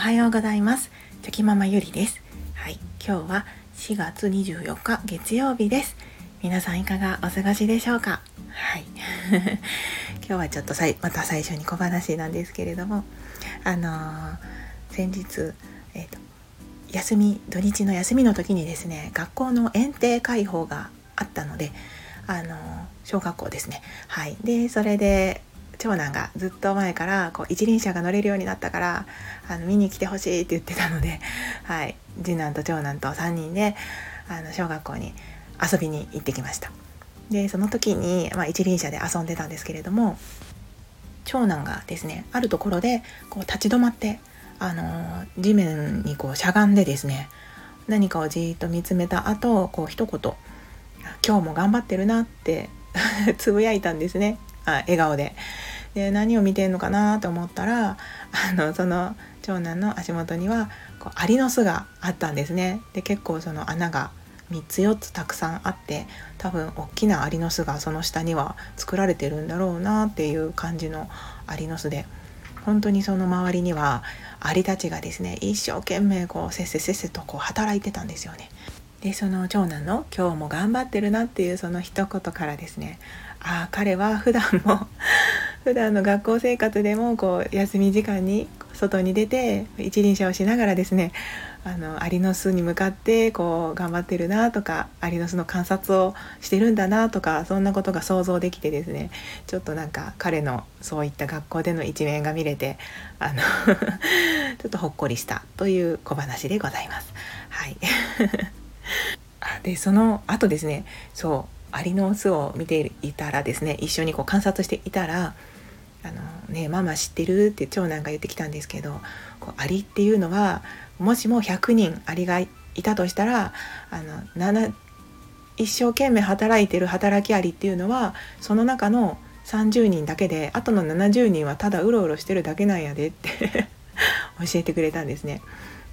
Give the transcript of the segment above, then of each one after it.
おはようございます。チョキママゆりです。はい。今日は4月24日月曜日です。皆さんいかがお過ごしでしょうか？はい。今日はちょっとさいまた最初に小話なんですけれどもあのー、先日えっ、ー、と休み土日の休みの時にですね学校の園庭開放があったのであの小学校ですね。はい。でそれで長男がずっと前からこう一輪車が乗れるようになったからあの見に来てほしいって言ってたので、はい、次男と長男と3人であの小学校に遊びに行ってきました。でその時に、まあ、一輪車で遊んでたんですけれども長男がですねあるところでこう立ち止まってあの地面にこうしゃがんでですね何かをじーっと見つめた後こう一言「今日も頑張ってるな」って つぶやいたんですねあ笑顔で。で何を見てんのかなと思ったらあのその長男の足元にはこうアリの巣があったんですね。で結構その穴が3つ4つたくさんあって多分大きなアリの巣がその下には作られてるんだろうなっていう感じのアリの巣で本当にその周りにはアリたちがですね一生懸命こうせっせせっせとこう働いてたんですよね。でその長男の「今日も頑張ってるな」っていうその一言からですねああ彼は普段も普段の学校生活でもこう休み時間に外に出て一輪車をしながらですねあのアリの巣に向かってこう頑張ってるなとかアリの巣の観察をしてるんだなとかそんなことが想像できてですねちょっとなんか彼のそういった学校での一面が見れてあの ちょっとほっこりしたという小話でございます。はい でその後ですねそうアリの巣を見ていたらですね一緒にこう観察していたら「あのねママ知ってる?」って長男が言ってきたんですけどこうアリっていうのはもしも100人アリがいたとしたらあの7一生懸命働いてる働きアリっていうのはその中の30人だけであとの70人はただうろうろしてるだけなんやでって 教えてくれたんですね。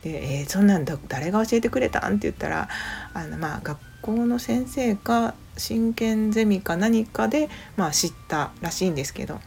で、えー、そんなんだ誰が教えてくれたん？って言ったらあの、まあ、学校の先生か真剣ゼミか何かで、まあ、知ったらしいんですけど。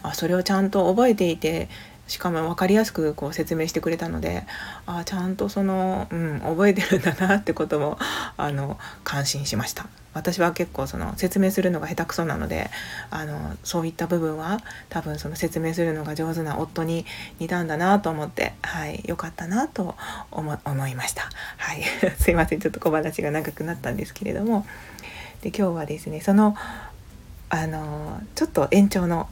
あそれをちゃんと覚えていてしかも分かりやすくこう説明してくれたのであちゃんとその、うん、覚えてるんだなってこともあの感心しました。私は結構その説明するのが下手くそなのであのそういった部分は多分その説明するのが上手な夫に似たんだなと思ってはい良かったなと思いました。はい。すいません。ちょっと小話が長くなったんですけれども。で今日はですねそのあのちょっと延長の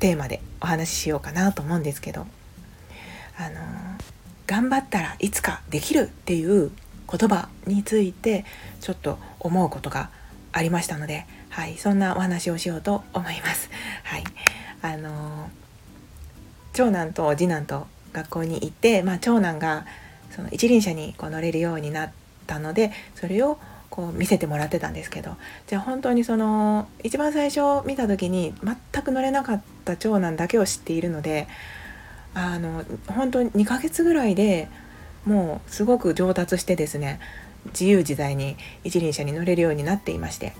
テーマでお話ししようかなと思うんですけどあの頑張ったらいつかできるっていう言葉についてちょっと思うことがありましたので、はい、そんなお話をしようと思います。はい、あの長男と次男と学校に行って、まあ、長男がその一輪車にこう乗れるようになったのでそれをこう見せてもらってたんですけどじゃあ本当にその一番最初見た時に全く乗れなかった長男だけを知っているのであの本当に2ヶ月ぐらいでもうすごく上達してですね自由自在に一輪車に乗れるようになっていまして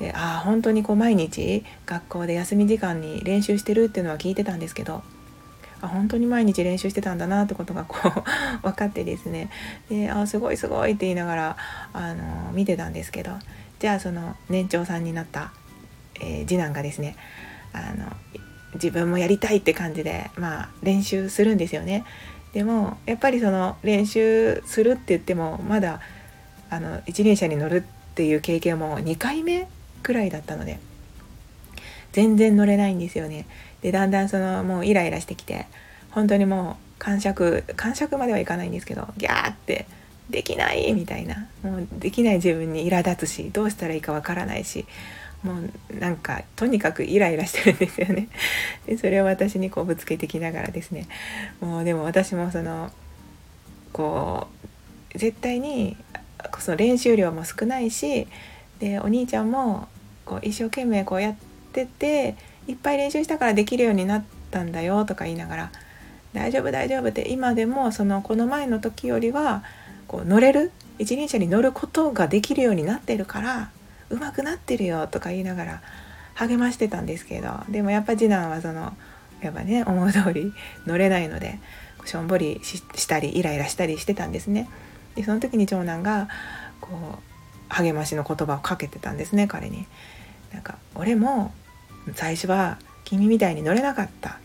であ本当にこう毎日学校で休み時間に練習してるっていうのは聞いてたんですけどあ本当に毎日練習してたんだなってことがこう 分かってですねであすごいすごいって言いながらあの見てたんですけどじゃあその年長さんになった、えー、次男がですねあの自分もやりたいって感じでまあ練習するんですよね。でもやっぱりその練習するって言ってもまだあの一輪車に乗るっていう経験も2回目くらいだったので全然乗れないんですよね。でだんだんそのもうイライラしてきて本当にもう感触感触まではいかないんですけどギャーってできないみたいなもうできない自分に苛立つしどうしたらいいかわからないしもうなんかとにかくイライラしてるんですよね。でそれを私にこうぶつけてきながらですねもうでも私もそのこう絶対にその練習量も少ないしでお兄ちゃんもこう一生懸命こうやってていっぱい練習したからできるようになったんだよとか言いながら「大丈夫大丈夫」って今でもそのこの前の時よりはこう乗れる一輪車に乗ることができるようになってるから上手くなってるよとか言いながら励ましてたんですけどでもやっぱ次男はそのやっぱね思う通り乗れないのでしょんぼりしたりイライラしたりしてたんですね。でその時に長男がこう励ましの言葉をかけてたんですね彼に。なんか俺も最初は君みたいに乗れなかった。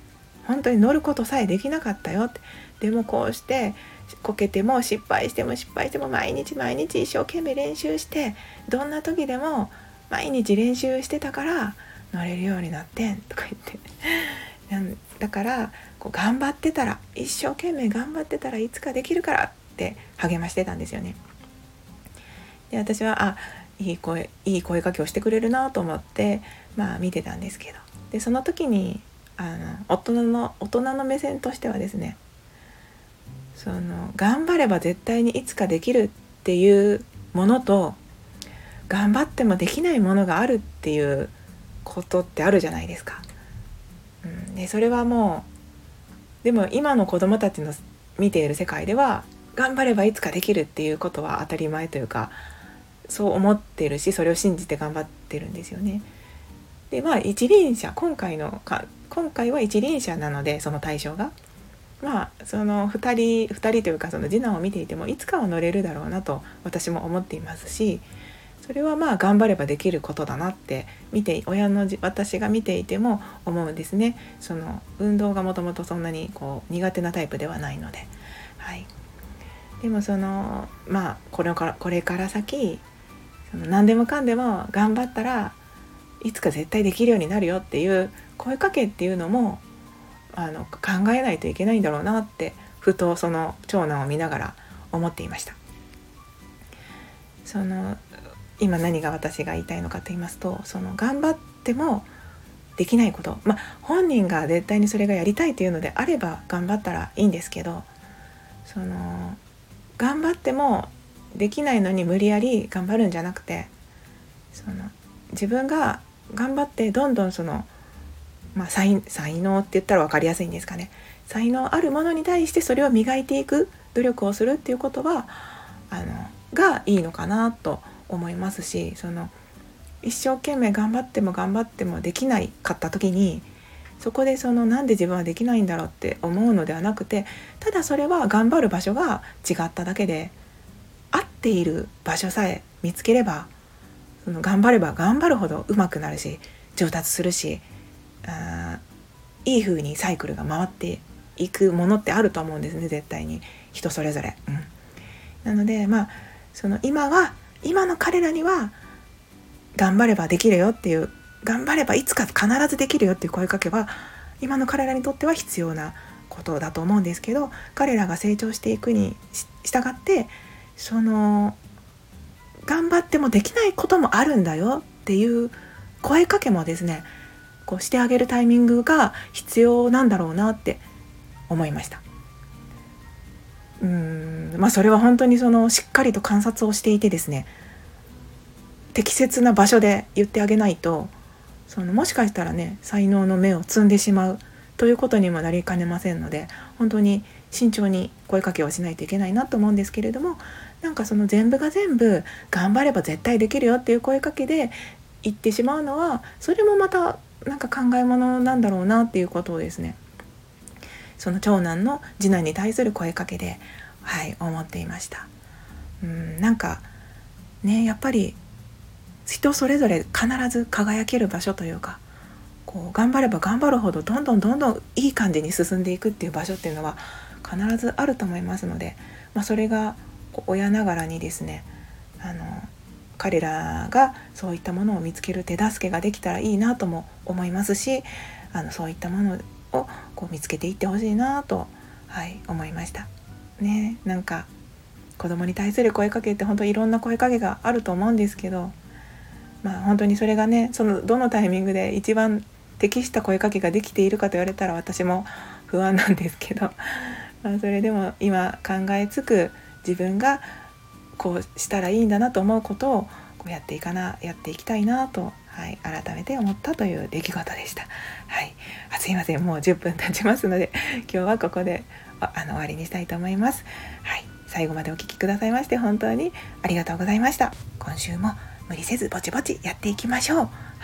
本当に乗ることさえできなかったよって。でもこうしてこけても失敗しても失敗しても毎日毎日一生懸命練習してどんな時でも毎日練習してたから乗れるようになってんとか言って。だからこう頑張ってたら一生懸命頑張ってたらいつかできるからって励ましてたんですよね。で私はあいい声いい声かけをしてくれるなと思ってまあ見てたんですけどでその時にあの大人の大人の目線としてはですねその頑張れば絶対にいつかできるっていうものと頑張ってもできないものがあるっていうことってあるじゃないですか。うん、でそれはもうでも今の子どもたちの見ている世界では頑張ればいつかできるっていうことは当たり前というかそう思ってるしそれを信じて頑張ってるんですよね。でまあ一輪車今回のか今回は一輪車なのでその対象が。まあその2人2人というかその次男を見ていてもいつかは乗れるだろうなと私も思っていますしそれはまあ頑張ればできることだなって見て親の私が見ていても思うんですね。その運動がもともとそんなにこう苦手なタイプではないので。はい。でもそのまあこれからこれから先その何でもかんでも頑張ったらいつか絶対できるようになるよっていう声かけっていうのもあの考えないといけないんだろうなってふとその長男を見ながら思っていました。その今何が私が言いたいのかと言いますとその頑張ってもできないことまあ本人が絶対にそれがやりたいというのであれば頑張ったらいいんですけどその頑張ってもできないのに無理やり頑張るんじゃなくてその自分が頑張ってどんどんその、まあ、才才能って言ったら分かりやすいんですかね。才能あるものに対してそれを磨いていく努力をするっていうことはあのがいいのかなと思いますしその一生懸命頑張っても頑張ってもできないかった時にそこでそのなんで自分はできないんだろうって思うのではなくてただそれは頑張る場所が違っただけで合っている場所さえ見つければその頑張れば頑張るほど上手くなるし上達するしあいい風にサイクルが回っていくものってあると思うんですね絶対に人それぞれ。うん、なのでまあその今は今の彼らには頑張ればできるよっていう頑張ればいつか必ずできるよっていう声かけは今の彼らにとっては必要なことだと思うんですけど彼らが成長していくに従ってその頑張ってもできないこともあるんだよっていう声かけもですねこうしてあげるタイミングが必要なんだろうなって思いました。うんまあそれは本当にそのしっかりと観察をしていてですね適切な場所で言ってあげないとそのもしかしたらね才能の芽を摘んでしまうということにもなりかねませんので本当に慎重に声かけをしないといけないなと思うんですけれどもなんかその全部が全部頑張れば絶対できるよっていう声かけで言ってしまうのはそれもまたなんか考え物なんだろうなっていうことをですね。その長男の次男に対する声かけではい思っていました。うんなんかねやっぱり人それぞれ必ず輝ける場所というかこう頑張れば頑張るほどどんどんどんどんいい感じに進んでいくっていう場所っていうのは必ずあると思いますので、まあ、それが親ながらにですねあの彼らがそういったものを見つける手助けができたらいいなとも思いますしあのそういったものをこう見つけていってほしいなと、はい、思いました。ねなんか子供に対する声かけって本当いろんな声かけがあると思うんですけどまあ本当にそれがねそのどのタイミングで一番適した声かけができているかと言われたら私も不安なんですけど、まあ、それでも今考えつく自分がこうしたらいいんだなと思うことをこうやっていかなやっていきたいなと、はい、改めて思ったという出来事でした。はい、あすいませんもう10分経ちますので 今日はここであの終わりにしたいと思います。はい、最後までお聴きくださいまして本当にありがとうございました。今週も無理せずぼちぼちやっていきましょう。